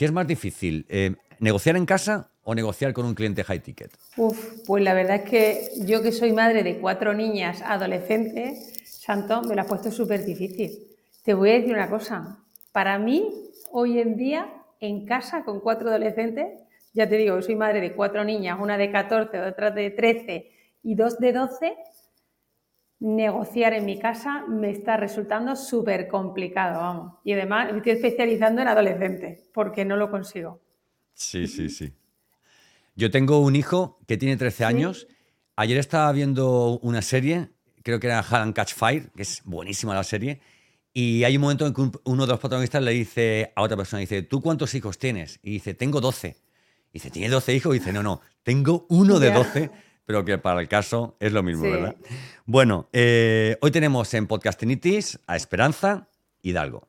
¿qué es más difícil? Eh, ¿Negociar en casa o negociar con un cliente high ticket? Uf, pues la verdad es que yo que soy madre de cuatro niñas adolescentes, Santo, me lo has puesto súper difícil. Te voy a decir una cosa. Para mí, hoy en día, en casa con cuatro adolescentes, ya te digo, soy madre de cuatro niñas, una de 14, otra de 13 y dos de 12, negociar en mi casa me está resultando súper complicado, vamos. Y además me estoy especializando en adolescentes, porque no lo consigo. Sí, sí, sí. Yo tengo un hijo que tiene 13 años. Ayer estaba viendo una serie, creo que era Hall Catch Fire, que es buenísima la serie, y hay un momento en que uno de los protagonistas le dice a otra persona, dice, ¿tú cuántos hijos tienes? Y dice, tengo 12. Y dice, ¿tiene 12 hijos? Y dice, no, no, tengo uno de 12 pero que para el caso es lo mismo, ¿verdad? Bueno, eh, hoy tenemos en Podcastinitis a Esperanza Hidalgo.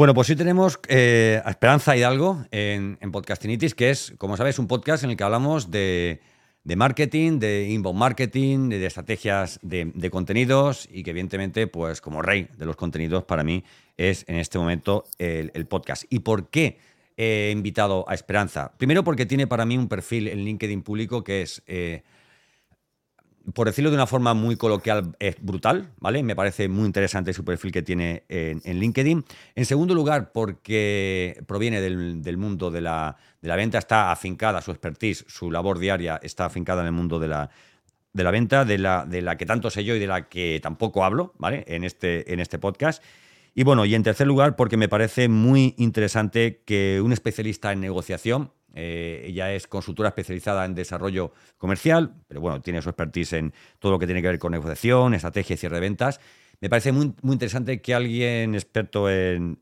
Bueno, pues hoy tenemos eh, a Esperanza Hidalgo en, en, Podcastinitis, que es, como sabes, un podcast en el que hablamos de, marketing, de inbound marketing, de, estrategias de, contenidos y que evidentemente, pues como rey de los contenidos, para mí es en este momento el, podcast. ¿Y por qué he invitado a Esperanza? Primero porque tiene para mí un perfil en LinkedIn público que es... Eh, por decirlo de una forma muy coloquial, es brutal, ¿vale? Me parece muy interesante su perfil que tiene en, LinkedIn. En segundo lugar, porque proviene del, mundo de la, venta, está afincada, su expertise, su labor diaria está afincada en el mundo de la, de la venta, de la, de la que tanto sé yo y de la que tampoco hablo, ¿vale? En este, en este podcast. Y bueno, y en tercer lugar, porque me parece muy interesante que un especialista en negociación, eh, ella es consultora especializada en desarrollo comercial, pero bueno, tiene su expertise en todo lo que tiene que ver con negociación, estrategia y cierre de ventas. Me parece muy, interesante que alguien experto en,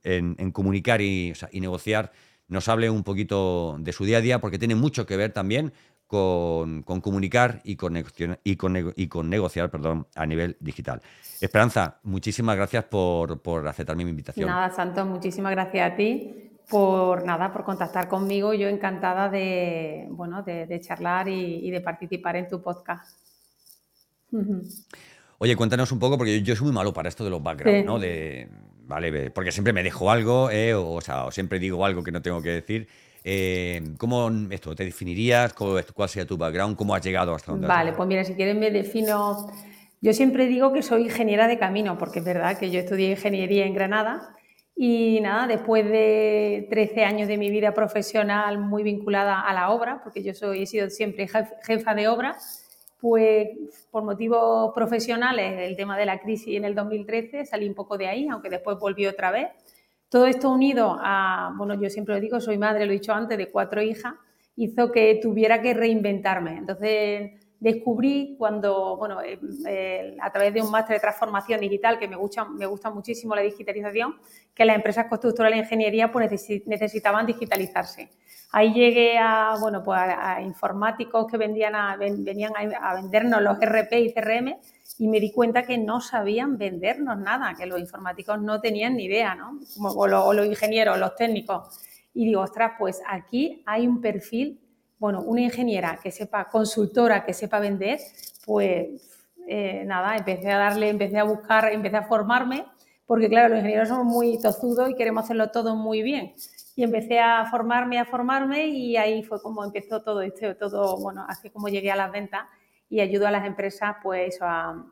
comunicar y, negociar nos hable un poquito de su día a día, porque tiene mucho que ver también con, comunicar y con, y con negociar perdón, a nivel digital. Esperanza, muchísimas gracias por, por aceptar mi invitación. Nada, Santos, muchísimas gracias a ti por nada, por contactar conmigo. Yo encantada de, bueno, de, charlar y, de participar en tu podcast. Oye, cuéntanos un poco, porque yo, soy muy malo para esto de los backgrounds, ¿no? De, vale, porque siempre me dejo algo, eh, o, sea, siempre digo algo que no tengo que decir. Eh, ¿Cómo esto te definirías? ¿Cuál, sería tu background? ¿Cómo has llegado hasta donde Vale, pues mira, si quieres me defino. Yo siempre digo que soy ingeniera de camino, porque es verdad que yo estudié ingeniería en Granada y nada, después de 13 años de mi vida profesional muy vinculada a la obra, porque yo soy, he sido siempre jefa de obra, pues por motivos profesionales, el tema de la crisis en el 2013, salí un poco de ahí, aunque después volví otra vez. Todo esto unido a, bueno, yo siempre lo digo, soy madre, lo he dicho antes, de cuatro hijas, hizo que tuviera que reinventarme. Entonces, descubrí cuando, bueno, eh, eh, a través de un máster de transformación digital, que me gusta, me gusta muchísimo la digitalización, que las empresas constructoras de ingeniería pues, necesitaban digitalizarse. Ahí llegué a, bueno, pues a, informáticos que vendían venían a, vendernos los RP y CRM y me di cuenta que no sabían vendernos nada, que los informáticos no tenían ni idea, ¿no? o los ingenieros, los técnicos. Y digo, ostras, pues aquí hay un perfil bueno, una ingeniera que sepa, consultora que sepa vender, pues eh, nada, empecé a darle, empecé a buscar, empecé a formarme, porque claro, los ingenieros somos muy tozudos y queremos hacerlo todo muy bien. Y empecé a formarme, a formarme y ahí fue como empezó todo esto, todo, bueno, así como llegué a las ventas y ayudo a las empresas pues a,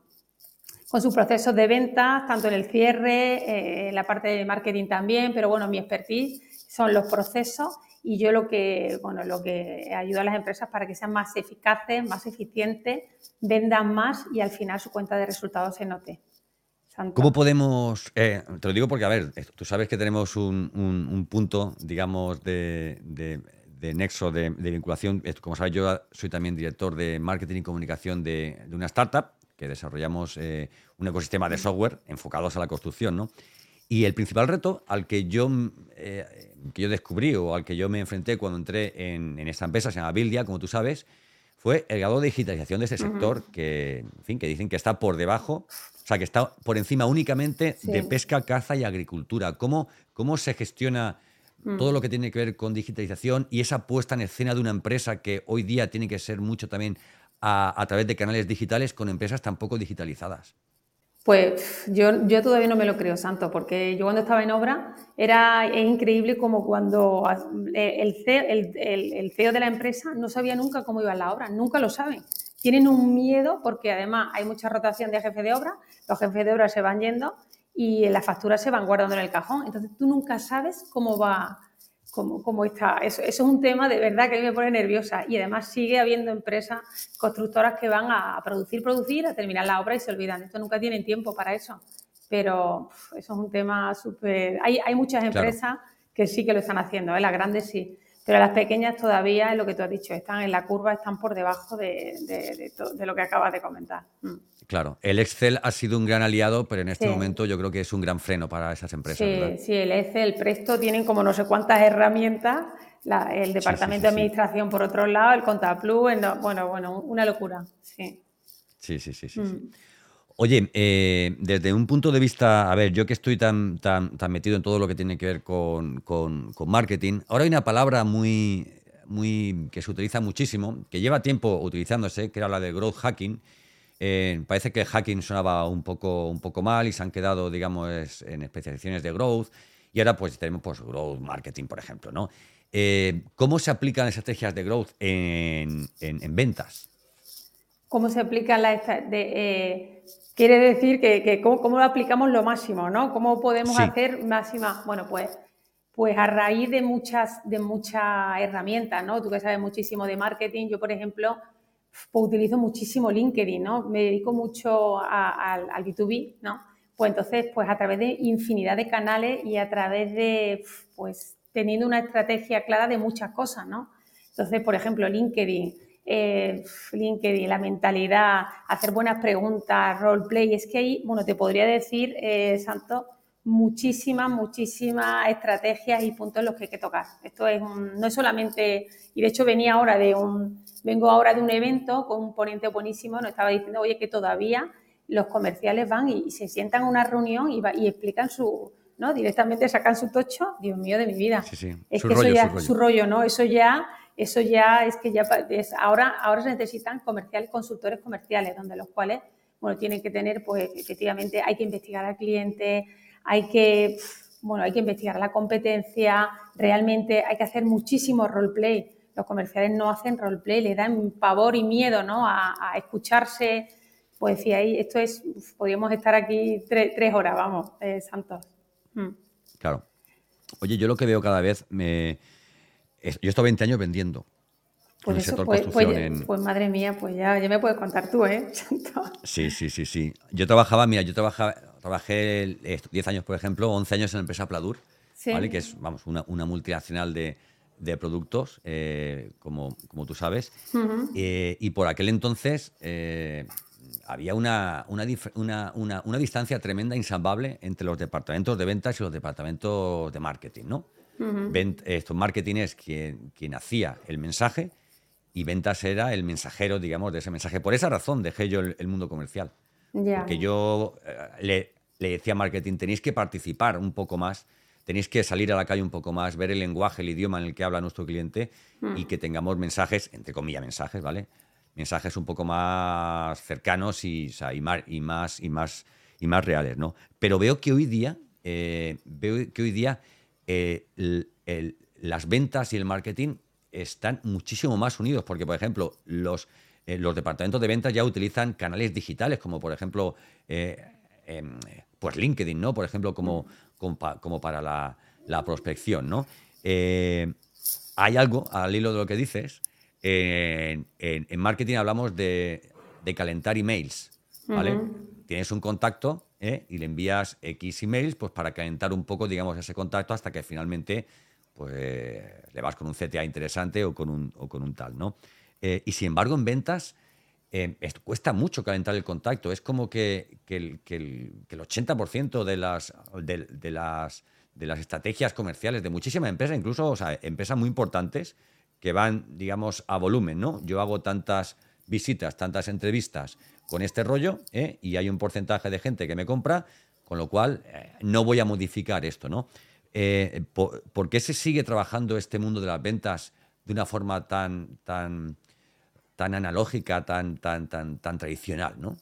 con sus procesos de ventas, tanto en el cierre, eh, en la parte de marketing también, pero bueno, mi expertise son los procesos y yo lo que, bueno, lo que ayudo a las empresas para que sean más eficaces, más eficientes, vendan más y al final su cuenta de resultados se note. ¿Cómo podemos.? Eh, te lo digo porque, a ver, tú sabes que tenemos un, punto, digamos, de, nexo, de, vinculación. Como sabes, yo soy también director de marketing y comunicación de, una startup que desarrollamos eh, un ecosistema de software enfocados a la construcción, ¿no? Y el principal reto al que yo, eh, que yo descubrí o al que yo me enfrenté cuando entré en, esta empresa, se llama Bildia, como tú sabes, fue el grado de digitalización de ese sector que, en fin, que dicen que está por debajo o sea, que está por encima únicamente de pesca, caza y agricultura. ¿Cómo, cómo se gestiona mm. todo lo que tiene que ver con digitalización y esa puesta en escena de una empresa que hoy día tiene que ser mucho también a, través de canales digitales con empresas tan poco digitalizadas? Pues yo, yo todavía no me lo creo, Santo, porque yo cuando estaba en obra era increíble como cuando el CEO, el CEO de la empresa no sabía nunca cómo iba la obra, nunca lo saben tienen un miedo porque además hay mucha rotación de jefe de obra, los jefes de obra se van yendo y las facturas se van guardando en el cajón. Entonces tú nunca sabes cómo va, cómo, cómo está. Eso, es un tema de verdad que a mí me pone nerviosa y además sigue habiendo empresas constructoras que van a producir, producir, a terminar la obra y se olvidan. Esto nunca tienen tiempo para eso. Pero eso es un tema súper... Hay, hay, muchas empresas que sí que lo están haciendo, ¿eh? las grandes sí. Pero las pequeñas todavía, lo que tú has dicho, están en la curva, están por debajo de, lo que acabas de comentar. Mm. Claro, el Excel ha sido un gran aliado, pero en este momento yo creo que es un gran freno para esas empresas. Sí, sí, el Excel, el Presto tienen como no sé cuántas herramientas, el Departamento de Administración por otro lado, el Contaplus, bueno, bueno, una locura. Sí, sí, sí, sí. sí. Mm. Oye, eh, desde un punto de vista, a ver, yo que estoy tan, tan, tan metido en todo lo que tiene que ver con, marketing, ahora hay una palabra muy, muy que se utiliza muchísimo, que lleva tiempo utilizándose, que era la de growth hacking. Eh, parece que hacking sonaba un poco, un poco mal y se han quedado, digamos, en especializaciones de growth. Y ahora pues tenemos pues, growth marketing, por ejemplo, ¿no? Eh, ¿Cómo se aplican estrategias de growth en, ventas? ¿Cómo se aplican las... De, Quiere decir que, cómo, lo aplicamos lo máximo, ¿no? ¿Cómo podemos hacer máxima? Bueno, pues, pues a raíz de muchas, de muchas herramientas, ¿no? Tú que sabes muchísimo de marketing, yo, por ejemplo, pues utilizo muchísimo LinkedIn, ¿no? Me dedico mucho al, B2B, ¿no? Pues entonces, pues a través de infinidad de canales y a través de, pues, teniendo una estrategia clara de muchas cosas, ¿no? Entonces, por ejemplo, LinkedIn, eh, LinkedIn, la mentalidad, hacer buenas preguntas, roleplay. Es que ahí, bueno, te podría decir, eh, Santo, muchísimas, muchísimas estrategias y puntos en los que hay que tocar. Esto es no es solamente, y de hecho venía ahora de un, vengo ahora de un evento con un ponente buenísimo, nos estaba diciendo, oye, que todavía los comerciales van y, se sientan en una reunión y, y explican su, ¿no? Directamente sacan su tocho, Dios mío de mi vida. Es que eso ya, su rollo, ¿no? Eso ya eso ya es que ya es, ahora, ahora se necesitan comerciales, consultores comerciales, donde los cuales, bueno, tienen que tener, pues efectivamente hay que investigar al cliente, hay que, bueno, hay que investigar la competencia, realmente hay que hacer muchísimo roleplay. Los comerciales no hacen roleplay, le dan pavor y miedo, ¿no? A, escucharse, pues sí, ahí esto es, podríamos estar aquí tres, horas, vamos, eh, Santos. Mm. Claro. Oye, yo lo que veo cada vez me yo he estado 20 años vendiendo. Pues, eso, pues, pues, pues, madre mía, pues ya, ya me puedes contar tú, ¿eh? sí, sí, sí, sí. Yo trabajaba, mira, yo trabajaba, trabajé 10 años, por ejemplo, 11 años en la empresa Pladur, ¿vale? que es, vamos, una, una multinacional de, de productos, eh, como, como tú sabes. Eh, y por aquel entonces eh, había una, una, una, una, distancia tremenda, insalvable, entre los departamentos de ventas y los departamentos de marketing, ¿no? Esto, marketing es quien, quien hacía el mensaje y ventas era el mensajero, digamos, de ese mensaje. Por esa razón dejé yo el, mundo comercial. Porque yo eh, le, decía a marketing, tenéis que participar un poco más, tenéis que salir a la calle un poco más, ver el lenguaje, el idioma en el que habla nuestro cliente y mm. que tengamos mensajes, entre comillas mensajes, ¿vale? Mensajes un poco más cercanos y, y, más, y, más, y, más, y más reales, ¿no? Pero veo que hoy día, eh, veo que hoy día eh, las ventas y el marketing están muchísimo más unidos, porque, por ejemplo, los, eh, los departamentos de ventas ya utilizan canales digitales, como por ejemplo, eh, em, pues LinkedIn, ¿no? Por ejemplo, como, como, para la, prospección, ¿no? hay algo, al hilo de lo que dices, en, marketing hablamos de, calentar emails, ¿vale? Tienes un contacto ¿eh? y le envías X emails pues, para calentar un poco, digamos, ese contacto hasta que finalmente pues, le vas con un CTA interesante o con un, o con un tal, ¿no? Eh, y sin embargo, en ventas eh, cuesta mucho calentar el contacto. Es como que, el, 80% de las, de, las, de las estrategias comerciales de muchísimas empresas, incluso empresas muy importantes, que van, digamos, a volumen, ¿no? Yo hago tantas visitas, tantas entrevistas con este rollo ¿eh? y hay un porcentaje de gente que me compra, con lo cual eh, no voy a modificar esto, ¿no? Eh, por, qué se sigue trabajando este mundo de las ventas de una forma tan, tan, tan analógica, tan, tan, tan, tan tradicional, ¿no?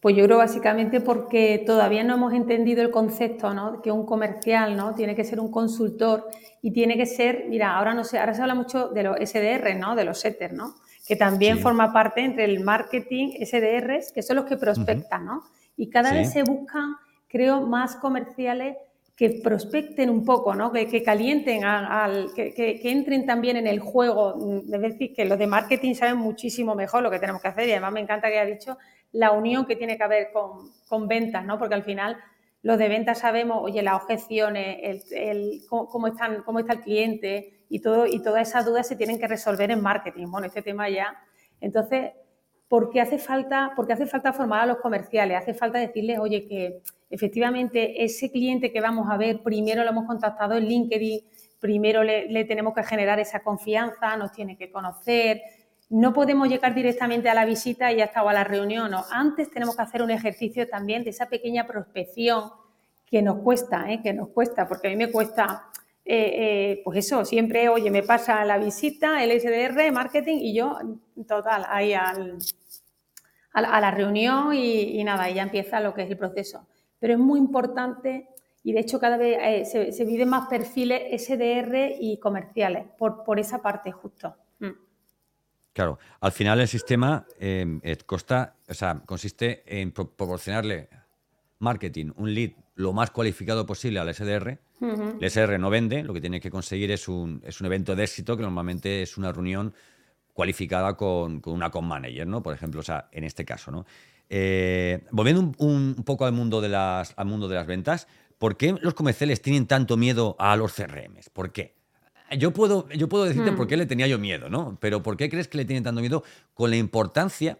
Pues yo creo básicamente porque todavía no hemos entendido el concepto, ¿no? Que un comercial, ¿no? Tiene que ser un consultor y tiene que ser, mira, ahora no sé, ahora se habla mucho de los SDR, ¿no? De los setters, ¿no? Que también forma parte entre el marketing, SDRs, que son los que prospectan, ¿no? Y cada vez se buscan, creo, más comerciales que prospecten un poco, ¿no? que, calienten, al, que, entren también en el juego. Es decir, que los de marketing saben muchísimo mejor lo que tenemos que hacer y además me encanta que haya dicho la unión que tiene que haber con, ventas, ¿no? porque al final los de ventas sabemos, oye, las objeciones, el, cómo, están, cómo está el cliente y, todo, y todas esas dudas se tienen que resolver en marketing. Bueno, este tema ya. Entonces, ¿por qué hace falta, porque hace falta formar a los comerciales? Hace falta decirles, oye, que efectivamente ese cliente que vamos a ver, primero lo hemos contactado en LinkedIn, primero le, tenemos que generar esa confianza, nos tiene que conocer. No podemos llegar directamente a la visita y ya está, o a la reunión. No. Antes tenemos que hacer un ejercicio también de esa pequeña prospección que nos cuesta, ¿eh? que nos cuesta, porque a mí me cuesta, eh, eh, pues eso, siempre, oye, me pasa la visita, el SDR, marketing, y yo, total, ahí al, a, la reunión y, nada, y ya empieza lo que es el proceso pero es muy importante y de hecho cada vez eh, se, viven más perfiles SDR y comerciales por, esa parte justo. Mm. Claro, al final el sistema em, costa, o sea, consiste en proporcionarle marketing, un lead lo más cualificado posible al SDR. El SDR no vende, lo que tiene que conseguir es un, es un evento de éxito que normalmente es una reunión cualificada con, con una con manager, ¿no? Por ejemplo, o sea, en este caso, ¿no? Eh, volviendo un, poco al mundo, de las, al mundo de las ventas, ¿por qué los comerciales tienen tanto miedo a los CRMs? ¿Por qué? Yo puedo, yo puedo decirte hmm. por qué le tenía yo miedo, ¿no? Pero ¿por qué crees que le tienen tanto miedo con la importancia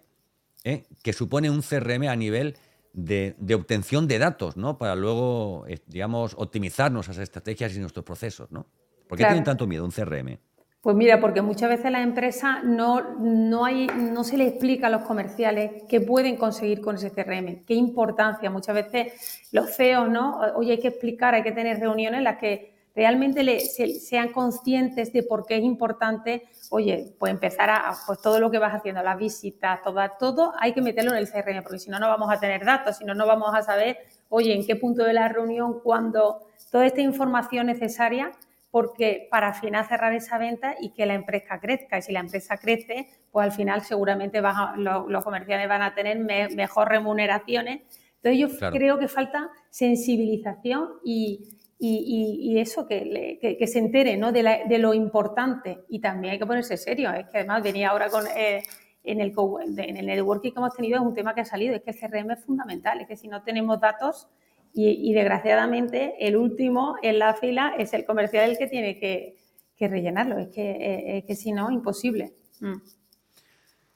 eh, que supone un CRM a nivel de, obtención de datos, ¿no? Para luego, eh, digamos, optimizar nuestras estrategias y nuestros procesos, ¿no? ¿Por qué tienen tanto miedo un CRM? Pues mira, porque muchas veces las empresas no, no, hay, no se les explica a los comerciales qué pueden conseguir con ese CRM, qué importancia. Muchas veces los CEOs, ¿no? Oye, hay que explicar, hay que tener reuniones en las que realmente sean conscientes de por qué es importante, oye, pues empezar a, pues todo lo que vas haciendo, las visitas, todo, todo hay que meterlo en el CRM, porque si no, no vamos a tener datos, si no, no vamos a saber, oye, en qué punto de la reunión, cuando toda esta información necesaria porque para al final cerrar esa venta y que la empresa crezca. Y si la empresa crece, pues al final seguramente los, comerciales van a tener mejor remuneraciones. Entonces yo creo que falta sensibilización y, eso, que, se entere ¿no? de, lo importante. Y también hay que ponerse serio. Es que además venía ahora con... Eh, en el, en el networking que hemos tenido es un tema que ha salido, es que el CRM es fundamental, es que si no tenemos datos, y, desgraciadamente el último en la fila es el comercial el que tiene que, rellenarlo. Es que, eh, que si no, imposible. Mm.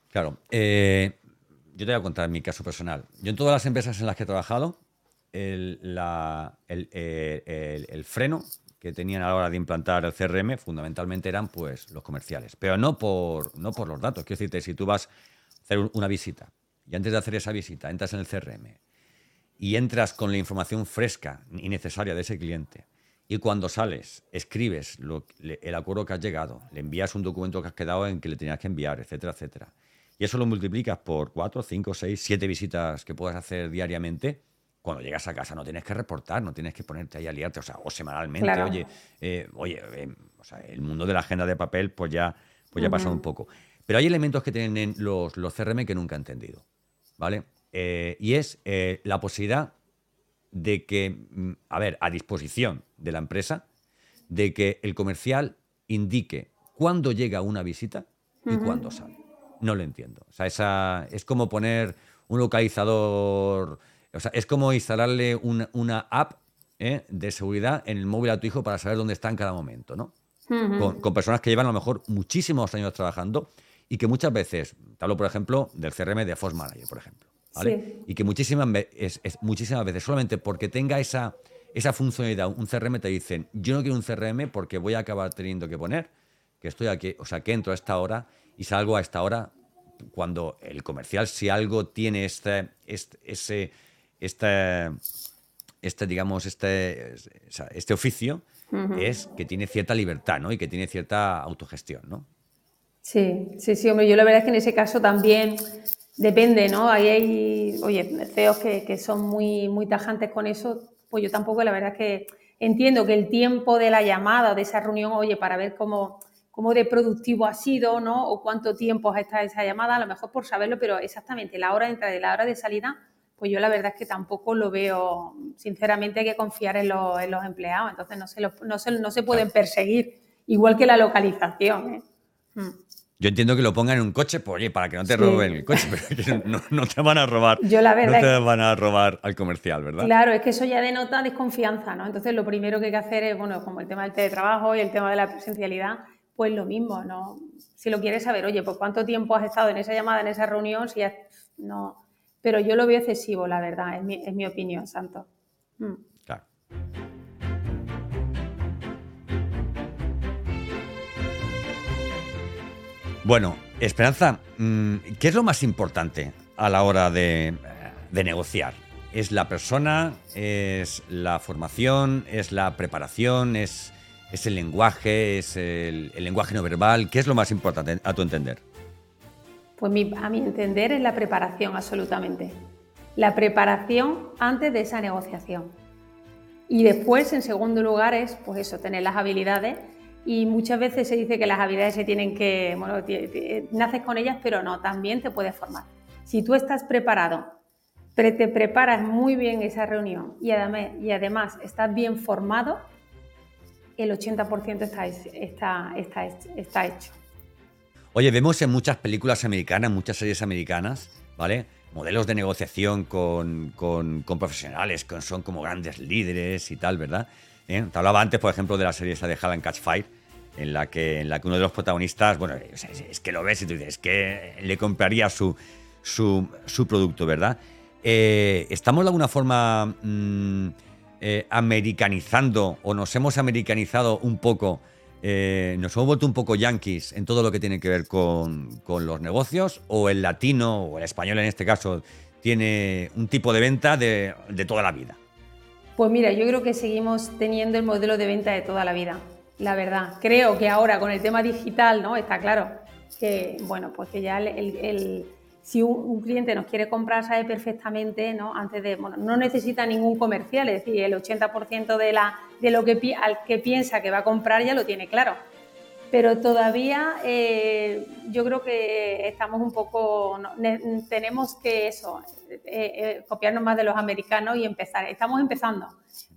Claro. Eh, yo te voy a contar mi caso personal. Yo en todas las empresas en las que he trabajado, el, el, freno que tenían a la hora de implantar el CRM fundamentalmente eran pues los comerciales. Pero no por, no por los datos. Quiero decirte, si tú vas a hacer una visita y antes de hacer esa visita entras en el CRM y entras con la información fresca y necesaria de ese cliente. Y cuando sales, escribes el acuerdo que has llegado, le envías un documento que has quedado en que le tenías que enviar, etcétera, etcétera. Y eso lo multiplicas por cuatro, cinco, seis, siete visitas que puedas hacer diariamente. Cuando llegas a casa no tienes que reportar, no tienes que ponerte ahí a liarte, o sea, o semanalmente, oye, eh, oye, eh, o sea, el mundo de la agenda de papel pues ya, pues ya ha pasado un poco. Pero hay elementos que tienen los, los CRM que nunca he entendido, ¿vale? Eh, y es la posibilidad de que, mm, a ver, a disposición de la empresa, de que el comercial indique cuándo llega una visita y cuándo sale. No lo entiendo. O sea, esa, es como poner un localizador O sea, es como instalarle una, app ¿eh? de seguridad en el móvil a tu hijo para saber dónde está en cada momento, ¿no? con, personas que llevan a lo mejor muchísimos años trabajando y que muchas veces, te hablo por ejemplo del CRM de Force Manager, por ejemplo, ¿vale? Y que muchísimas, muchísimas veces, solamente porque tenga esa, esa funcionalidad, un CRM te dicen, yo no quiero un CRM porque voy a acabar teniendo que poner que estoy aquí, o sea, que entro a esta hora y salgo a esta hora cuando el comercial, si algo tiene este, este, ese, este, este digamos, este, este oficio, es que tiene cierta libertad, ¿no? Y que tiene cierta autogestión, ¿no? Sí, sí, sí, hombre, yo la verdad es que en ese caso también depende, ¿no? Ahí hay, oye, CEOs que, que son muy, muy tajantes con eso, pues yo tampoco, la verdad es que entiendo que el tiempo de la llamada o de esa reunión, oye, para ver cómo cómo de productivo ha sido, ¿no? O cuánto tiempo ha estado esa llamada, a lo mejor por saberlo, pero exactamente la hora de entrada y la hora de salida, pues yo la verdad es que tampoco lo veo, sinceramente hay que confiar en, los, empleados, entonces no se, no, se, pueden perseguir, igual que la localización. ¿eh? Hmm. Yo entiendo que lo pongan en un coche, pues, oye, para que no te roben el coche, pero no, te van a robar. Yo la verdad no te van a robar al comercial, ¿verdad? Claro, es que eso ya denota desconfianza, ¿no? Entonces lo primero que hay que hacer es, bueno, como el tema del teletrabajo y el tema de la presencialidad, pues lo mismo, ¿no? Si lo quieres saber, oye, pues cuánto tiempo has estado en esa llamada, en esa reunión, si no. Pero yo lo veo excesivo, la verdad, es mi, opinión, Santo. Mm. Claro. Bueno, Esperanza, mm, ¿qué es lo más importante a la hora de, de negociar? ¿Es la persona? ¿Es la formación? ¿Es la preparación? ¿Es ¿Es el lenguaje? ¿Es el, lenguaje no verbal? ¿Qué es lo más importante a tu entender? Pues a mi entender es la preparación, absolutamente. La preparación antes de esa negociación. Y después, en segundo lugar, es pues eso, tener las habilidades. Y muchas veces se dice que las habilidades se tienen que, bueno, naces con ellas, pero no, también te puedes formar. Si tú estás preparado, te preparas muy bien esa reunión y además, y además estás bien formado, el 80% está, está, está, está hecho. Oye, vemos en muchas películas americanas, muchas series americanas, ¿vale? Modelos de negociación con, con, profesionales que son como grandes líderes y tal, ¿verdad? ¿Eh? Te hablaba antes, por ejemplo, de la serie esta de Hell Catch Fire, en la, que, en la que uno de los protagonistas, bueno, es, que lo ves y tú dices, es que le compraría su, su, su producto, ¿verdad? Eh, ¿Estamos de alguna forma... Mm, eh, americanizando o nos hemos americanizado un poco, eh, nos hemos vuelto un poco yanquis en todo lo que tiene que ver con, los negocios, o el latino o el español en este caso tiene un tipo de venta de, toda la vida. Pues mira, yo creo que seguimos teniendo el modelo de venta de toda la vida, la verdad. Creo que ahora con el tema digital, ¿no? Está claro que, bueno, pues que ya el si un, cliente nos quiere comprar, sabe perfectamente, ¿no? Antes de, bueno, no necesita ningún comercial, es decir, el 80% de, la, de lo que, al que piensa que va a comprar ya lo tiene claro. Pero todavía eh, yo creo que estamos un poco, tenemos que eso, eh, eh, copiarnos más de los americanos y empezar. Estamos empezando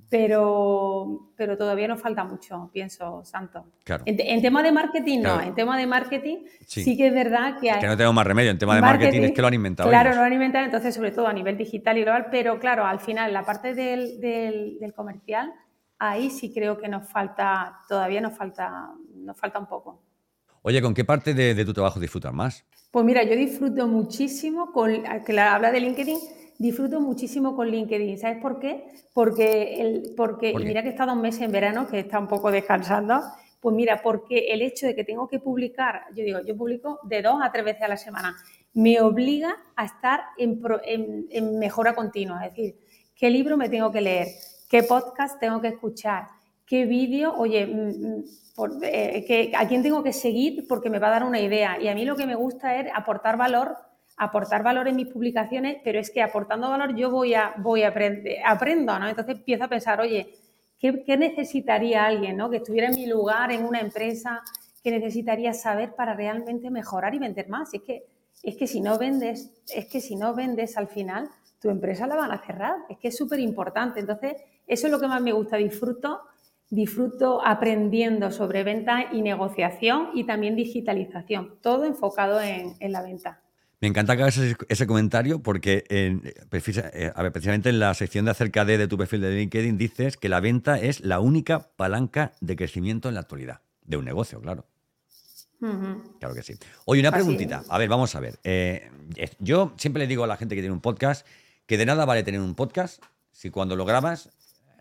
pero, pero todavía nos falta mucho, pienso, Santo. En, tema de marketing, no. En tema de marketing, sí, que es verdad que... Es que no tenemos más remedio. En tema de marketing, es que lo han inventado. Claro, lo han inventado, entonces, sobre todo a nivel digital y global, pero claro, al final, la parte del, del, comercial, ahí sí creo que nos falta, todavía nos falta, nos falta un poco. Oye, ¿con qué parte de, de tu trabajo disfrutas más? Pues mira, yo disfruto muchísimo, con, que la habla de LinkedIn, disfruto muchísimo con LinkedIn. ¿Sabes por qué? Porque, el, porque mira que he estado un mes en verano, que está un poco descansando. Pues mira, porque el hecho de que tengo que publicar, yo digo, yo publico de dos a tres veces a la semana, me obliga a estar en, en mejora continua. Es decir, qué libro me tengo que leer, qué podcast tengo que escuchar, qué vídeo, oye, mm, mm, eh, a quién tengo que seguir porque me va a dar una idea. Y a mí lo que me gusta es aportar valor aportar valor en mis publicaciones, pero es que aportando valor yo voy a, voy a aprender, aprendo, ¿no? Entonces empiezo a pensar, oye, ¿qué, necesitaría alguien, ¿no? Que estuviera en mi lugar, en una empresa, que necesitaría saber para realmente mejorar y vender más. es que, es que si no vendes, es que si no vendes al final, tu empresa la van a cerrar. Es que es súper importante. Entonces, eso es lo que más me gusta. Disfruto, disfruto aprendiendo sobre venta y negociación y también digitalización. Todo enfocado en la venta. Me encanta que hagas ese, comentario porque en, eh, a ver, precisamente en la sección de acerca de, de tu perfil de LinkedIn dices que la venta es la única palanca de crecimiento en la actualidad, de un negocio, claro. Claro que sí. Oye, una preguntita. A ver, vamos a ver. Eh, yo siempre le digo a la gente que tiene un podcast que de nada vale tener un podcast si cuando lo grabas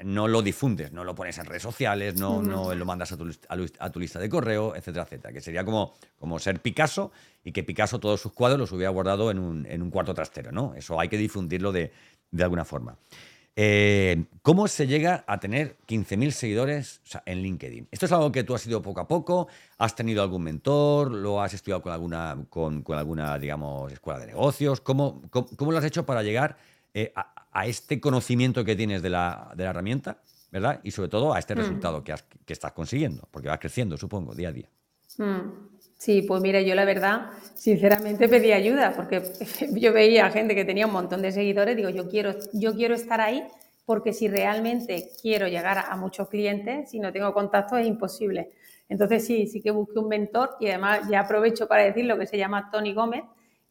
no lo difundes, no lo pones en redes sociales, no, no lo mandas a tu, lista de correo, etcétera, etcétera. Que sería como, como ser Picasso y que Picasso todos sus cuadros los hubiera guardado en un, en un cuarto trastero, ¿no? Eso hay que difundirlo de, de alguna forma. Eh, ¿Cómo se llega a tener 15.000 seguidores en LinkedIn? ¿Esto es algo que tú has ido poco a poco? ¿Has tenido algún mentor? ¿Lo has estudiado con alguna, con, alguna digamos, escuela de negocios? ¿Cómo, cómo, lo has hecho para llegar eh, a, este conocimiento que tienes de la, de la, herramienta? ¿Verdad? Y sobre todo a este mm. resultado que, que, estás consiguiendo, porque vas creciendo, supongo, día a día. Mm. Sí, pues mira, yo la verdad, sinceramente pedí ayuda, porque yo veía gente que tenía un montón de seguidores, digo, yo quiero, yo quiero estar ahí, porque si realmente quiero llegar a, muchos clientes, si no tengo contacto es imposible. Entonces sí, sí que busqué un mentor y además ya aprovecho para decir lo que se llama Tony Gómez,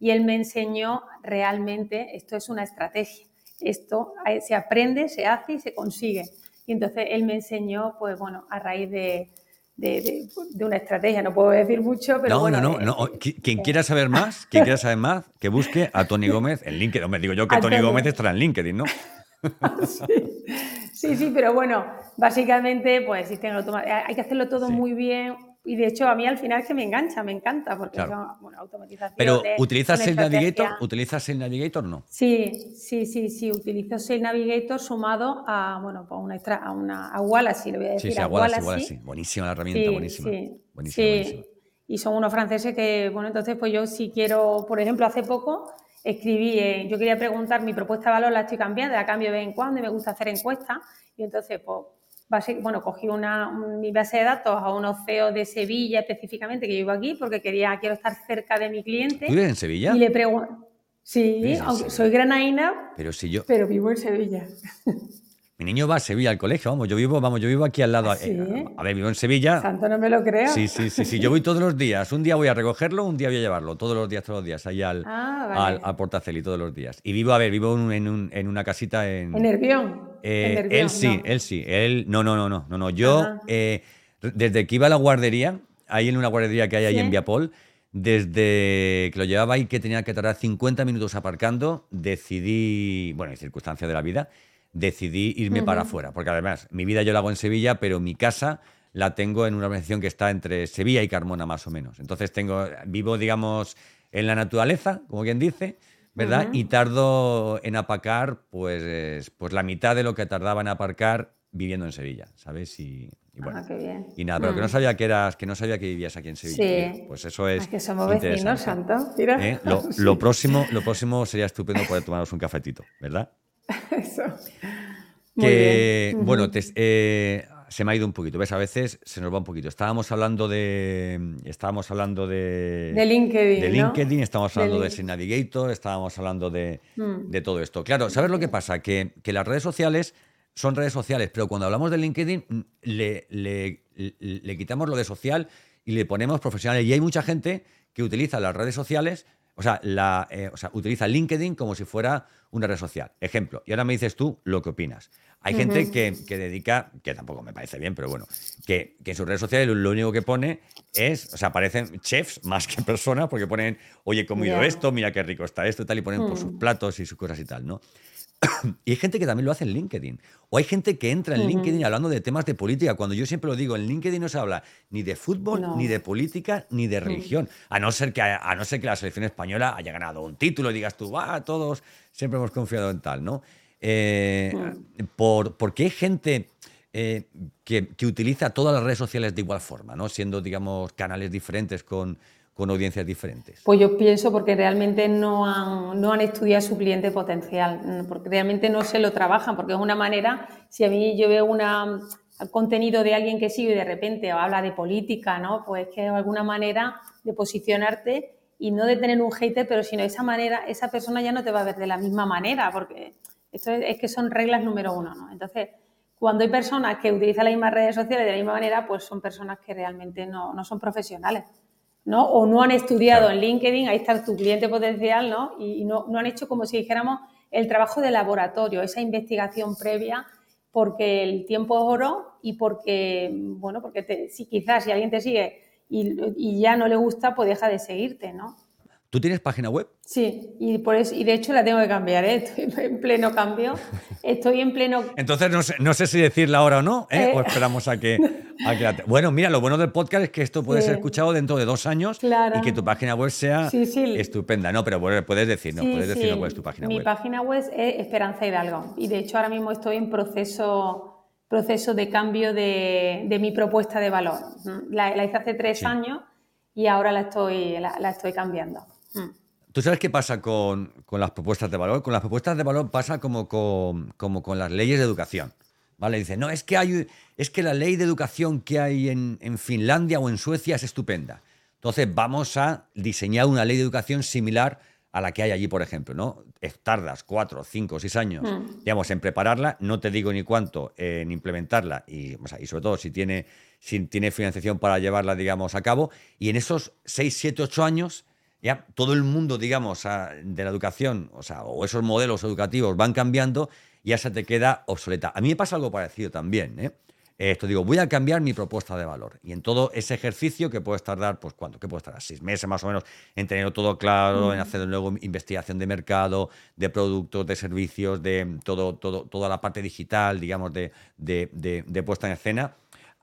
y él me enseñó realmente, esto es una estrategia, esto eh, se aprende, se hace y se consigue. Y entonces él me enseñó, pues bueno, a raíz de, de, una estrategia. No puedo decir mucho, pero. No, bueno, no, no, no. Quien quiera saber más, quien quiera saber más, que busque a Tony Gómez en LinkedIn. me digo yo que Tony Gómez estará en LinkedIn, ¿no? sí. sí, pero bueno, básicamente, pues hay que hacerlo todo muy bien y de hecho, a mí al final es que me engancha, me encanta, porque es bueno, automatización. Pero, ¿utilizas Sales Navigator? ¿Utilizas Sales Navigator o no? Sí, sí, sí, sí. Utilizo Sales Navigator sumado a, bueno, pues una, extra, a una a Wallace, lo voy a decir. Sí, sí, a, Wallace, Buenísima la herramienta, buenísima. Sí, buenísima, sí. Y son unos franceses que, bueno, entonces, pues yo si quiero, por ejemplo, hace poco escribí, eh, yo quería preguntar, mi propuesta de valor la estoy cambiando, la cambio de vez en cuando y me gusta hacer encuestas. Y entonces, pues bueno, cogí una, mi base de datos a unos CEOs de Sevilla específicamente, que vivo aquí, porque quería, quiero estar cerca de mi cliente. ¿Vives en Sevilla? Y le pregunto, sí, soy granaína, pero, si yo... pero vivo en Sevilla. Mi niño va a Sevilla al colegio, vamos, yo vivo, vamos, yo vivo aquí al lado. ¿Ah, eh, a ver, vivo en Sevilla. Santo, no me lo creo. Sí, sí, sí, sí. Yo voy todos los días. Un día voy a recogerlo, un día voy a llevarlo. Todos los días, todos los días, ahí al, ah, al, Portaceli, todos los días. Y vivo, a ver, vivo en, un, en una casita en. En Nervión. Eh, él sí, él sí. Él, no, no, no, no, no, no. Yo, eh, desde que iba a la guardería, ahí en una guardería que hay ahí en Viapol, desde que lo llevaba ahí, que tenía que tardar 50 minutos aparcando, decidí, bueno, en circunstancias de la vida, decidí irme para afuera, porque además mi vida yo la hago en Sevilla, pero mi casa la tengo en una organización que está entre Sevilla y Carmona más o menos. Entonces tengo, vivo, digamos, en la naturaleza, como quien dice, ¿verdad? Y tardo en apacar, pues, pues la mitad de lo que tardaba en aparcar viviendo en Sevilla, ¿sabes? Y, bueno. Ah, qué bien. Y nada, pero que no mm. sabía que eras, que no sabía que vivías aquí en Sevilla. Sí. Pues eso es. Es que somos vecinos, Santo. ¿Eh? Lo, lo, próximo, lo próximo sería estupendo poder tomarnos un cafetito, ¿verdad? Eso. que, bueno, eh, se me ha ido un poquito, ¿ves? A veces se nos va un poquito. Estábamos hablando de. Estábamos hablando de. De LinkedIn. De LinkedIn, estábamos hablando de, de Navigator, estábamos hablando de, mm. de, todo esto. Claro, ¿sabes lo que pasa? Que, que, las redes sociales son redes sociales, pero cuando hablamos de LinkedIn mm, le, le, le quitamos lo de social y le ponemos profesionales. Y hay mucha gente que utiliza las redes sociales o sea, la, eh, o sea, utiliza LinkedIn como si fuera una red social. Ejemplo, y ahora me dices tú lo que opinas. Hay gente que, que, dedica, que tampoco me parece bien, pero bueno, que, que, en sus redes sociales lo único que pone es, o sea, aparecen chefs más que personas, porque ponen, oye, he comido esto, mira qué rico está esto y tal, y ponen por sus mm. platos y sus cosas y tal, ¿no? y hay gente que también lo hace en LinkedIn. O hay gente que entra en LinkedIn hablando de temas de política, cuando yo siempre lo digo, en LinkedIn no se habla ni de fútbol, ni de política, ni de religión. A no, ser que, a no ser que la selección española haya ganado un título y digas tú, va, todos siempre hemos confiado en tal, ¿no? Eh, por, porque hay gente eh, que, que, utiliza todas las redes sociales de igual forma, ¿no? Siendo, digamos, canales diferentes con, con audiencias diferentes? Pues yo pienso porque realmente no han, no han estudiado su cliente potencial, porque realmente no se lo trabajan, porque es una manera, si a mí yo veo una contenido de alguien que sigue y de repente habla de política, ¿no? Pues que es alguna manera de posicionarte y no de tener un hater, pero sino esa manera, esa persona ya no te va a ver de la misma manera, porque esto es, que son reglas número uno, ¿no? Entonces, cuando hay personas que utilizan las mismas redes sociales de la misma manera, pues son personas que realmente no, no son profesionales. ¿No? O no han estudiado en LinkedIn, ahí está tu cliente potencial, ¿no? Y no, no han hecho como si dijéramos el trabajo de laboratorio, esa investigación previa, porque el tiempo es oro y porque, bueno, porque si quizás si alguien te sigue y, y, ya no le gusta, pues deja de seguirte, ¿no? ¿Tú tienes página web? Sí, y, por eso, y de hecho la tengo que cambiar, ¿eh? estoy en pleno cambio. Estoy en pleno. Entonces no sé, no sé si decirla ahora o no, ¿eh? o esperamos a que, a que la Bueno, mira, lo bueno del podcast es que esto puede ser escuchado dentro de dos años y que tu página web sea estupenda. No, pero puedes decir, no, puedes decir cuál es tu página web. Mi página web es Esperanza Hidalgo y de hecho ahora mismo estoy en proceso, proceso de cambio de, de mi propuesta de valor. La, la hice hace tres años y ahora la estoy, la, la estoy cambiando. Mm. ¿Tú sabes qué pasa con, las propuestas de valor? Con las propuestas de valor pasa como con, como con las leyes de educación. ¿Vale? Dice, no, es que, hay, es que la ley de educación que hay en, Finlandia o en Suecia es estupenda. Entonces vamos a diseñar una ley de educación similar a la que hay allí, por ejemplo, ¿no? Tardas cuatro, cinco, seis años, mm. digamos, en prepararla, no te digo ni cuánto en implementarla y, y sobre todo si tiene, si tiene financiación para llevarla, digamos, a cabo, y en esos seis, siete, ocho años ya todo el mundo, digamos, de la educación, o sea, o esos modelos educativos van cambiando, ya se te queda obsoleta. A mí me pasa algo parecido también, ¿eh? Esto digo, voy a cambiar mi propuesta de valor. Y en todo ese ejercicio que puede tardar, pues ¿cuánto? ¿Qué puede estar? Seis meses más o menos en tenerlo todo claro, en hacer luego investigación de mercado, de productos, de servicios, de todo, todo, toda la parte digital, digamos, de, de, de puesta en escena.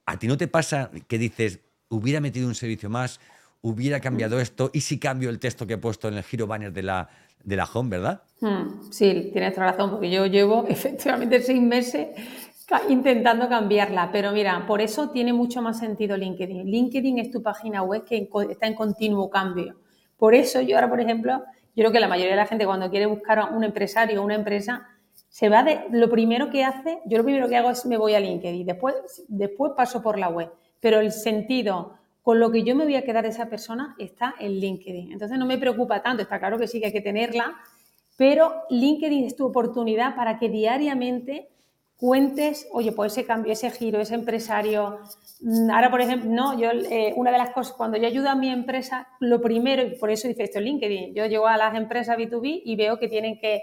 ¿A ti no te pasa que dices, hubiera metido un servicio más, hubiera cambiado esto y si cambio el texto que he puesto en el giro banner de la, de la home, ¿verdad? Hmm, sí, tienes razón, porque yo llevo efectivamente seis meses intentando cambiarla, pero mira, por eso tiene mucho más sentido LinkedIn. LinkedIn es tu página web que está en continuo cambio. Por eso yo ahora, por ejemplo, yo creo que la mayoría de la gente cuando quiere buscar un empresario o una empresa, se va de, lo primero que hace, yo lo primero que hago es me voy a LinkedIn, después, después paso por la web, pero el sentido con lo que yo me voy a quedar esa persona está en LinkedIn. Entonces no me preocupa tanto, está claro que sí que hay que tenerla, pero LinkedIn es tu oportunidad para que diariamente cuentes, oye, pues ese cambio, ese giro, ese empresario. Mm, ahora, por ejemplo, no, yo, eh, una de las cosas, cuando yo ayudo a mi empresa, lo primero, y por eso dice esto LinkedIn, yo llego a las empresas B2B y veo que tienen que,